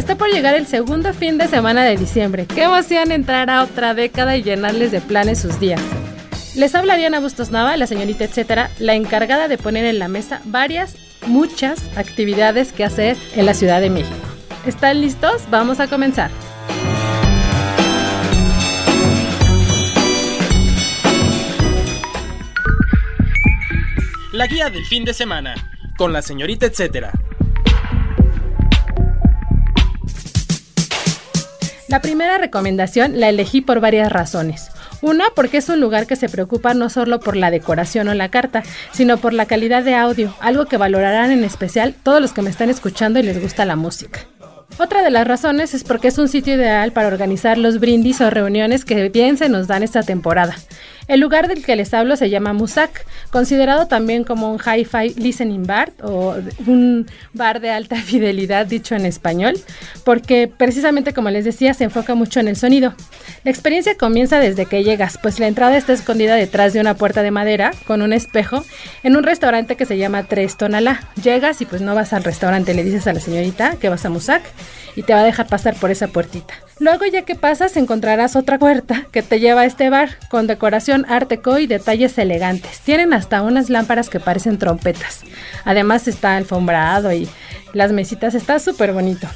Está por llegar el segundo fin de semana de diciembre. Qué emoción entrar a otra década y llenarles de planes sus días. Les hablaría Ana Bustos Nava, la señorita etcétera, la encargada de poner en la mesa varias, muchas actividades que hacer en la Ciudad de México. ¿Están listos? Vamos a comenzar. La guía del fin de semana, con la señorita etcétera. La primera recomendación la elegí por varias razones. Una, porque es un lugar que se preocupa no solo por la decoración o la carta, sino por la calidad de audio, algo que valorarán en especial todos los que me están escuchando y les gusta la música. Otra de las razones es porque es un sitio ideal para organizar los brindis o reuniones que bien se nos dan esta temporada. El lugar del que les hablo se llama Musak, considerado también como un hi-fi listening bar o un bar de alta fidelidad dicho en español, porque precisamente como les decía se enfoca mucho en el sonido. La experiencia comienza desde que llegas, pues la entrada está escondida detrás de una puerta de madera con un espejo en un restaurante que se llama Tres Tonalá. Llegas y pues no vas al restaurante, le dices a la señorita que vas a Musak y te va a dejar pasar por esa puertita. Luego ya que pasas encontrarás otra puerta que te lleva a este bar con decoración art y detalles elegantes. Tienen hasta unas lámparas que parecen trompetas. Además está alfombrado y las mesitas, está súper bonito.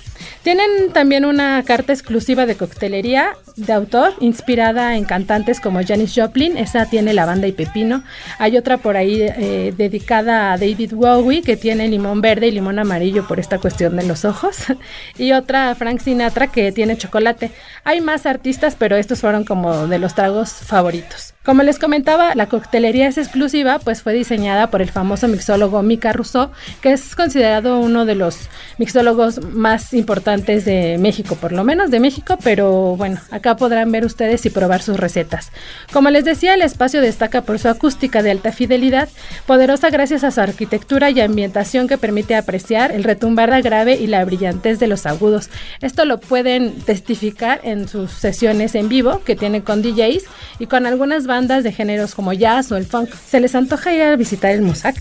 Tienen también una carta exclusiva de coctelería de autor inspirada en cantantes como Janis Joplin, esa tiene lavanda y pepino. Hay otra por ahí eh, dedicada a David Bowie que tiene limón verde y limón amarillo por esta cuestión de los ojos. y otra a Frank Sinatra que tiene chocolate. Hay más artistas, pero estos fueron como de los tragos favoritos. Como les comentaba, la coctelería es exclusiva, pues fue diseñada por el famoso mixólogo Mika Rousseau, que es considerado uno de los mixólogos más importantes de México, por lo menos de México, pero bueno, acá podrán ver ustedes y probar sus recetas. Como les decía, el espacio destaca por su acústica de alta fidelidad, poderosa gracias a su arquitectura y ambientación que permite apreciar el retumbar grave y la brillantez de los agudos. Esto lo pueden testificar en sus sesiones en vivo que tiene con DJs y con algunas bandas de géneros como jazz o el funk. ¿Se les antoja ir a visitar el Musac?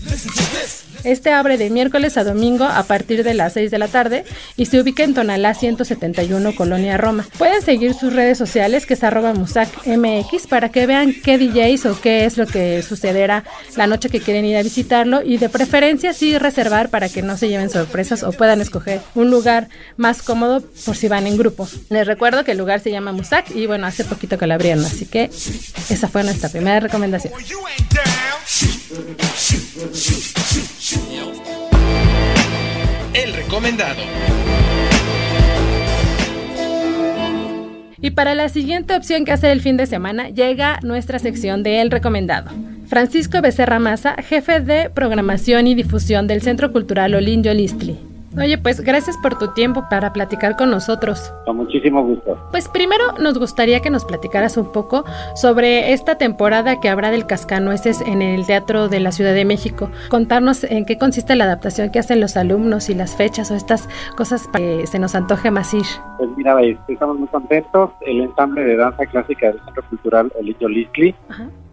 Este abre de miércoles a domingo a partir de las 6 de la tarde y se ubica en Tonalá 171, Colonia Roma. Pueden seguir sus redes sociales que es arroba musacmx para que vean qué DJs o qué es lo que sucederá la noche que quieren ir a visitarlo y de preferencia sí reservar para que no se lleven sorpresas o puedan escoger un lugar más cómodo por si van en grupo. Les recuerdo que el lugar se llama Musac y bueno, hace poquito que lo abrieron, así que esa fue nuestra primera recomendación. El recomendado. Y para la siguiente opción que hacer el fin de semana llega nuestra sección de El Recomendado. Francisco Becerra Maza, jefe de programación y difusión del Centro Cultural Olinjo Listli. Oye, pues gracias por tu tiempo para platicar con nosotros. Con muchísimo gusto. Pues primero nos gustaría que nos platicaras un poco sobre esta temporada que habrá del Cascanueces en el Teatro de la Ciudad de México. Contarnos en qué consiste la adaptación que hacen los alumnos y las fechas o estas cosas para que se nos antoje más ir. Pues mira, estamos muy contentos. El ensamble de danza clásica del Centro Cultural Olillo Lisli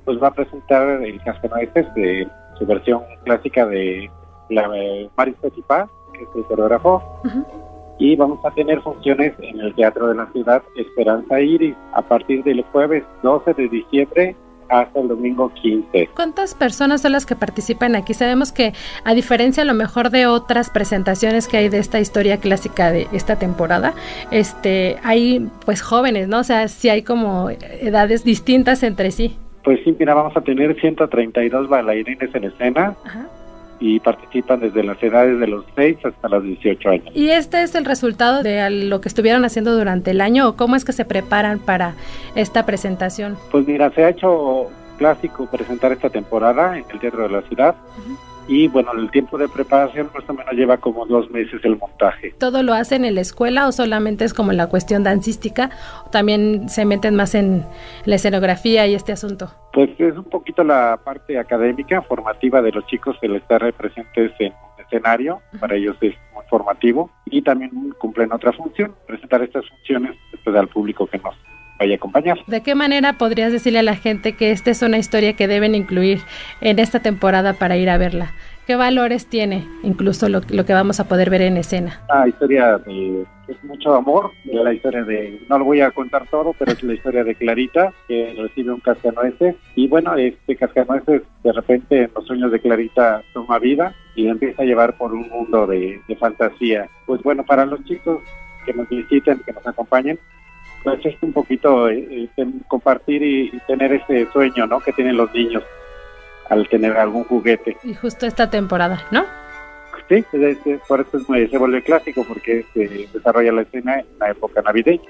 pues va a presentar el Cascanueces de su versión clásica de la Maris Petipá que es el coreógrafo. Y vamos a tener funciones en el Teatro de la Ciudad Esperanza Iris a partir del jueves 12 de diciembre hasta el domingo 15. ¿Cuántas personas son las que participan aquí? Sabemos que a diferencia a lo mejor de otras presentaciones que hay de esta historia clásica de esta temporada, este hay pues jóvenes, ¿no? O sea, sí hay como edades distintas entre sí. Pues sí, mira, vamos a tener 132 bailarines en escena. Ajá y participan desde las edades de los 6 hasta los 18 años. ¿Y este es el resultado de lo que estuvieron haciendo durante el año o cómo es que se preparan para esta presentación? Pues mira, se ha hecho clásico presentar esta temporada en el Teatro de la Ciudad. Y bueno, el tiempo de preparación más o menos lleva como dos meses el montaje. ¿Todo lo hacen en la escuela o solamente es como la cuestión dancística? ¿O también se meten más en la escenografía y este asunto? Pues es un poquito la parte académica, formativa de los chicos, el estar presentes en un escenario, para ellos es muy formativo y también cumplen otra función, presentar estas funciones pues, al público que nos vaya a acompañar. ¿De qué manera podrías decirle a la gente que esta es una historia que deben incluir en esta temporada para ir a verla? ¿Qué valores tiene incluso lo, que vamos a poder ver en escena? La historia de es mucho amor, la historia de, no lo voy a contar todo, pero es la historia de Clarita, que recibe un cascanueces, y bueno, este cascanueces de repente en los sueños de Clarita toma vida y empieza a llevar por un mundo de, fantasía. Pues bueno, para los chicos que nos visiten, que nos acompañen, pues es un poquito eh, eh, compartir y, tener ese sueño, ¿no? Que tienen los niños al tener algún juguete. Y justo esta temporada, ¿no? Sí, por eso es muy, se vuelve clásico, porque se desarrolla la escena en la época navideña.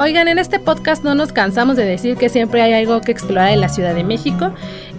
Oigan, en este podcast no nos cansamos de decir que siempre hay algo que explorar en la Ciudad de México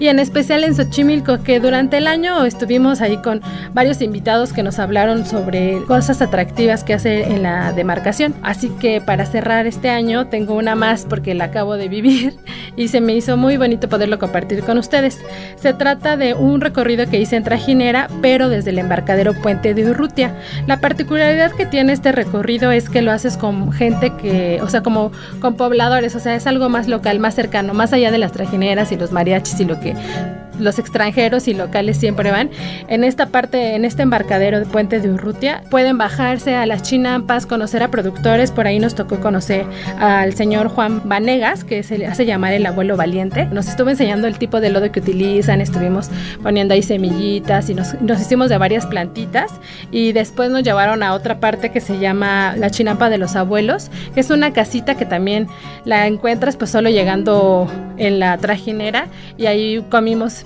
y en especial en Xochimilco, que durante el año estuvimos ahí con varios invitados que nos hablaron sobre cosas atractivas que hace en la demarcación. Así que para cerrar este año tengo una más porque la acabo de vivir y se me hizo muy bonito poderlo compartir con ustedes. Se trata de un recorrido que hice en Trajinera, pero desde el embarcadero Puente de Urrutia. La particularidad que tiene este recorrido es que lo haces con gente que, o sea, como con pobladores, o sea, es algo más local, más cercano, más allá de las trajineras y los mariachis y lo que থাকে los extranjeros y locales siempre van. En esta parte, en este embarcadero de Puente de Urrutia, pueden bajarse a las chinampas, conocer a productores. Por ahí nos tocó conocer al señor Juan Vanegas, que se le hace llamar el abuelo valiente. Nos estuvo enseñando el tipo de lodo que utilizan, estuvimos poniendo ahí semillitas y nos, hicimos de varias plantitas. Y después nos llevaron a otra parte que se llama la chinampa de los abuelos, que es una casita que también la encuentras pues solo llegando en la trajinera y ahí comimos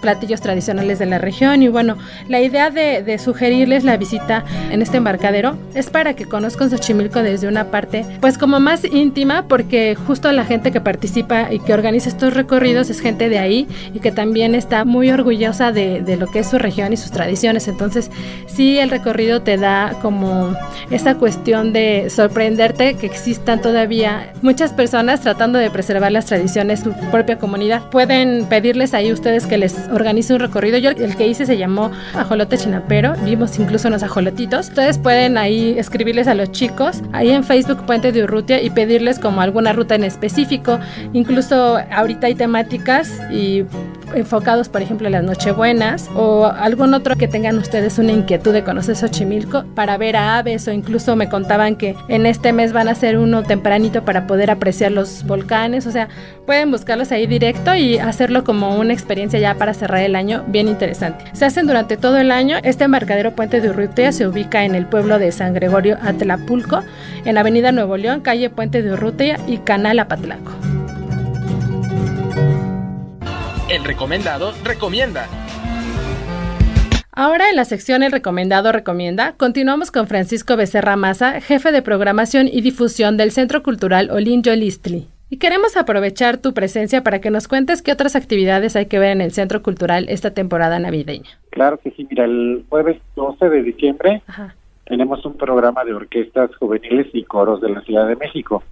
platillos tradicionales de la región y bueno, la idea de, sugerirles la visita en este embarcadero es para que conozcan Xochimilco desde una parte pues como más íntima porque justo la gente que participa y que organiza estos recorridos es gente de ahí y que también está muy orgullosa de, lo que es su región y sus tradiciones. Entonces sí el recorrido te da como esa cuestión de sorprenderte que existan todavía muchas personas tratando de preservar las tradiciones su propia comunidad. Pueden pedirles ahí ustedes que les organice un recorrido. Yo el que hice se llamó Ajolote Chinapero, vimos incluso unos ajolotitos. Ustedes pueden ahí escribirles a los chicos, ahí en Facebook Puente de Urrutia y pedirles como alguna ruta en específico. Incluso ahorita hay temáticas y enfocados, por ejemplo, en las Nochebuenas o algún otro que tengan ustedes una inquietud de conocer Xochimilco para ver a aves o incluso me contaban que en este mes van a hacer uno tempranito para poder apreciar los volcanes, o sea, pueden buscarlos ahí directo y hacerlo como una experiencia ya para cerrar el año bien interesante. Se hacen durante todo el año. Este embarcadero Puente de Urrutia se ubica en el pueblo de San Gregorio Atlapulco, en avenida Nuevo León, calle Puente de Urrutia y Canal Apatlaco. El recomendado recomienda. Ahora en la sección El recomendado recomienda, continuamos con Francisco Becerra Maza, jefe de programación y difusión del Centro Cultural Olinjo Listli. Y queremos aprovechar tu presencia para que nos cuentes qué otras actividades hay que ver en el Centro Cultural esta temporada navideña. Claro que sí, mira, el jueves 12 de diciembre tenemos un programa de orquestas juveniles y coros de la Ciudad de México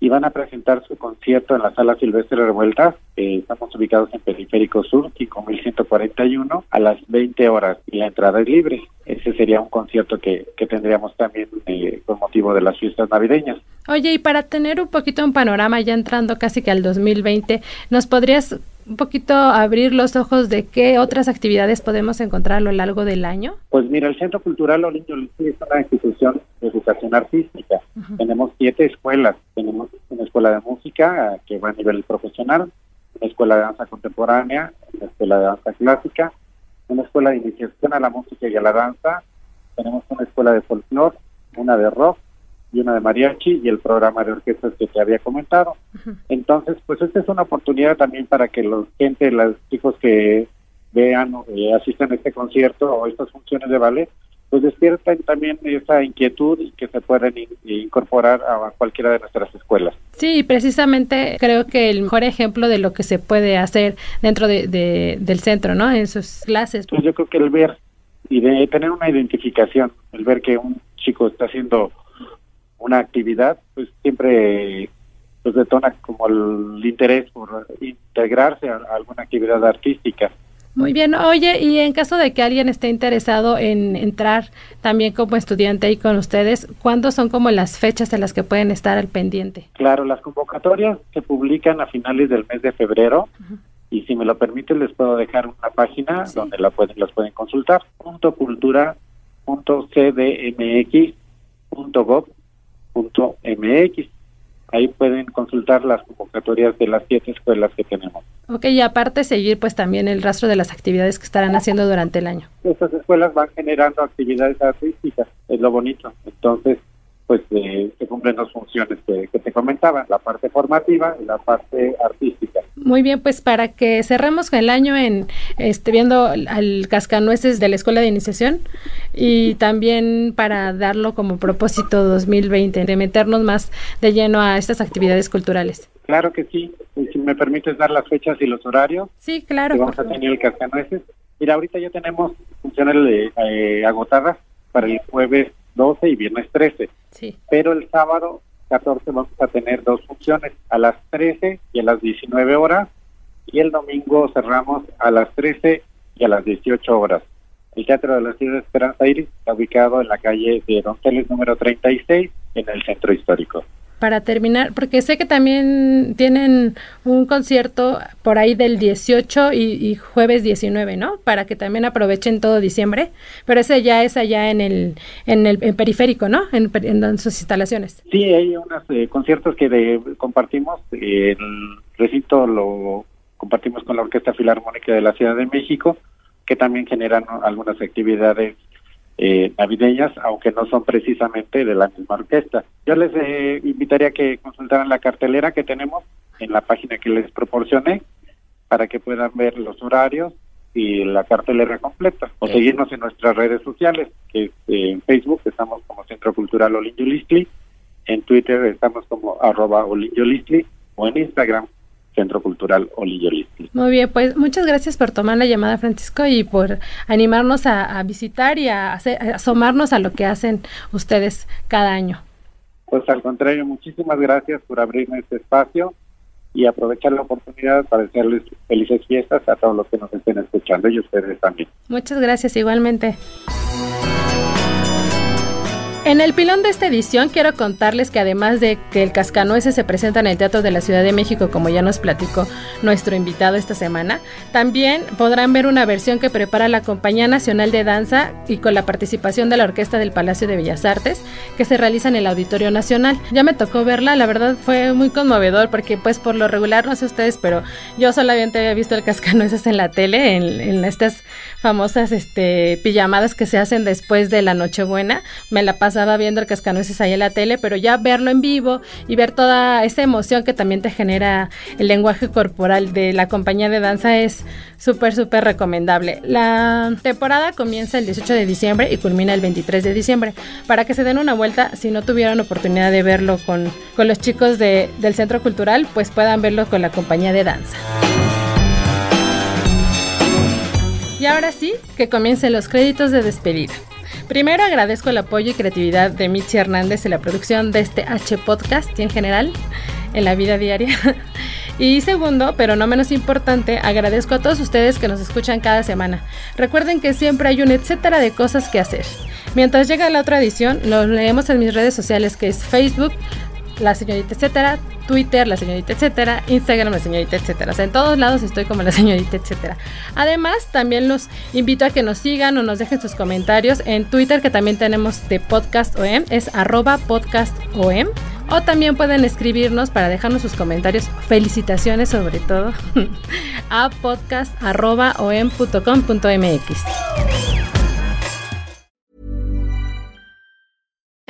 y van a presentar su concierto en la Sala Silvestre Revueltas. estamos ubicados en Periférico Sur, 5141, a las 20 horas y la entrada es libre. Ese sería un concierto que, que tendríamos también eh, con motivo de las fiestas navideñas. Oye, y para tener un poquito un panorama ya entrando casi que al 2020, ¿nos podrías un poquito abrir los ojos de qué otras actividades podemos encontrar a lo largo del año? Pues mira, el Centro Cultural Olinto es una institución de educación artística. Tenemos siete escuelas. Tenemos una escuela de música que va a nivel profesional, una escuela de danza contemporánea, una escuela de danza clásica, una escuela de iniciación a la música y a la danza, tenemos una escuela de folclore, una de rock y una de mariachi y el programa de orquestas que te había comentado. Entonces, pues esta es una oportunidad también para que los gente, los chicos que vean o asistan a este concierto o estas funciones de ballet, pues despierten también esa inquietud y que se pueden incorporar a cualquiera de nuestras escuelas. Sí, precisamente creo que el mejor ejemplo de lo que se puede hacer dentro de, del centro, ¿no? En sus clases. Pues yo creo que el ver y de tener una identificación, el ver que un chico está haciendo una actividad, pues siempre pues detona como el interés por integrarse a alguna actividad artística. Muy bien, oye, y en caso de que alguien esté interesado en entrar también como estudiante ahí con ustedes, ¿cuándo son como las fechas en las que pueden estar al pendiente? Claro, las convocatorias se publican a finales del mes de febrero y si me lo permite les puedo dejar una página donde la pueden, las pueden consultar, punto cultura punto punto mx Ahí pueden consultar las convocatorias de las siete escuelas que tenemos. Ok, y aparte seguir pues también el rastro de las actividades que estarán haciendo durante el año. Estas escuelas van generando actividades artísticas, es lo bonito. Entonces, pues eh, se cumplen dos funciones que, te comentaba, la parte formativa y la parte artística. Muy bien, pues para que cerremos el año en este viendo al cascanueces de la escuela de iniciación y también para darlo como propósito 2020 de meternos más de lleno a estas actividades culturales. Claro que sí. Si me permites dar las fechas y los horarios. Sí, claro. vamos a tener el cascanueces. Mira, ahorita ya tenemos funciones eh, agotadas para el jueves 12 y viernes 13. Sí. Pero el sábado 14 vamos a tener dos funciones, a las 13 y a las 19 horas, y el domingo cerramos a las 13 y a las 18 horas. El Teatro de la Ciudad de Esperanza Iris está ubicado en la calle de Donceles número 36 en el centro histórico para terminar, porque sé que también tienen un concierto por ahí del 18 y, jueves 19, ¿no? Para que también aprovechen todo diciembre, pero ese ya es allá en el en el periférico, ¿no? En, sus instalaciones. Sí, hay unos eh, conciertos que compartimos, el recinto lo compartimos con la Orquesta Filarmónica de la Ciudad de México, que también generan algunas actividades eh, navideñas, aunque no son precisamente de la misma orquesta. Yo les eh, invitaría a que consultaran la cartelera que tenemos en la página que les proporcioné para que puedan ver los horarios y la cartelera completa o seguirnos en nuestras redes sociales que es, eh, en Facebook estamos como Centro Cultural Olinjo en Twitter estamos como arroba Olinjo o en Instagram Centro Cultural Olillo Muy bien, pues muchas gracias por tomar la llamada, Francisco, y por animarnos a, visitar y a, asomarnos a lo que hacen ustedes cada año. Pues al contrario, muchísimas gracias por abrirme este espacio y aprovechar la oportunidad para desearles felices fiestas a todos los que nos estén escuchando y ustedes también. Muchas gracias, igualmente. En el pilón de esta edición quiero contarles que además de que el Cascanueces se presenta en el Teatro de la Ciudad de México, como ya nos platicó nuestro invitado esta semana, también podrán ver una versión que prepara la Compañía Nacional de Danza y con la participación de la Orquesta del Palacio de Bellas Artes, que se realiza en el Auditorio Nacional. Ya me tocó verla, la verdad fue muy conmovedor porque pues por lo regular, no sé ustedes, pero yo solamente había visto el Cascanueces en la tele, en, estas famosas este, pijamadas que se hacen después de la Nochebuena. Me la pasaba viendo el cascanueces ahí en la tele, pero ya verlo en vivo y ver toda esa emoción que también te genera el lenguaje corporal de la compañía de danza es súper, súper recomendable. La temporada comienza el 18 de diciembre y culmina el 23 de diciembre. Para que se den una vuelta, si no tuvieron oportunidad de verlo con, con los chicos de, del Centro Cultural, pues puedan verlo con la compañía de danza. Y ahora sí, que comiencen los créditos de despedida. Primero agradezco el apoyo y creatividad de Michi Hernández en la producción de este H podcast y en general en la vida diaria. Y segundo, pero no menos importante, agradezco a todos ustedes que nos escuchan cada semana. Recuerden que siempre hay un etcétera de cosas que hacer. Mientras llega la otra edición, lo leemos en mis redes sociales que es Facebook, la señorita etcétera, Twitter, la señorita etcétera, Instagram, la señorita etcétera. O sea, en todos lados estoy como la señorita etcétera. Además, también los invito a que nos sigan o nos dejen sus comentarios en Twitter, que también tenemos de Podcast OM, es arroba podcast OM. O también pueden escribirnos para dejarnos sus comentarios, felicitaciones sobre todo, a podcast.om.com.mx.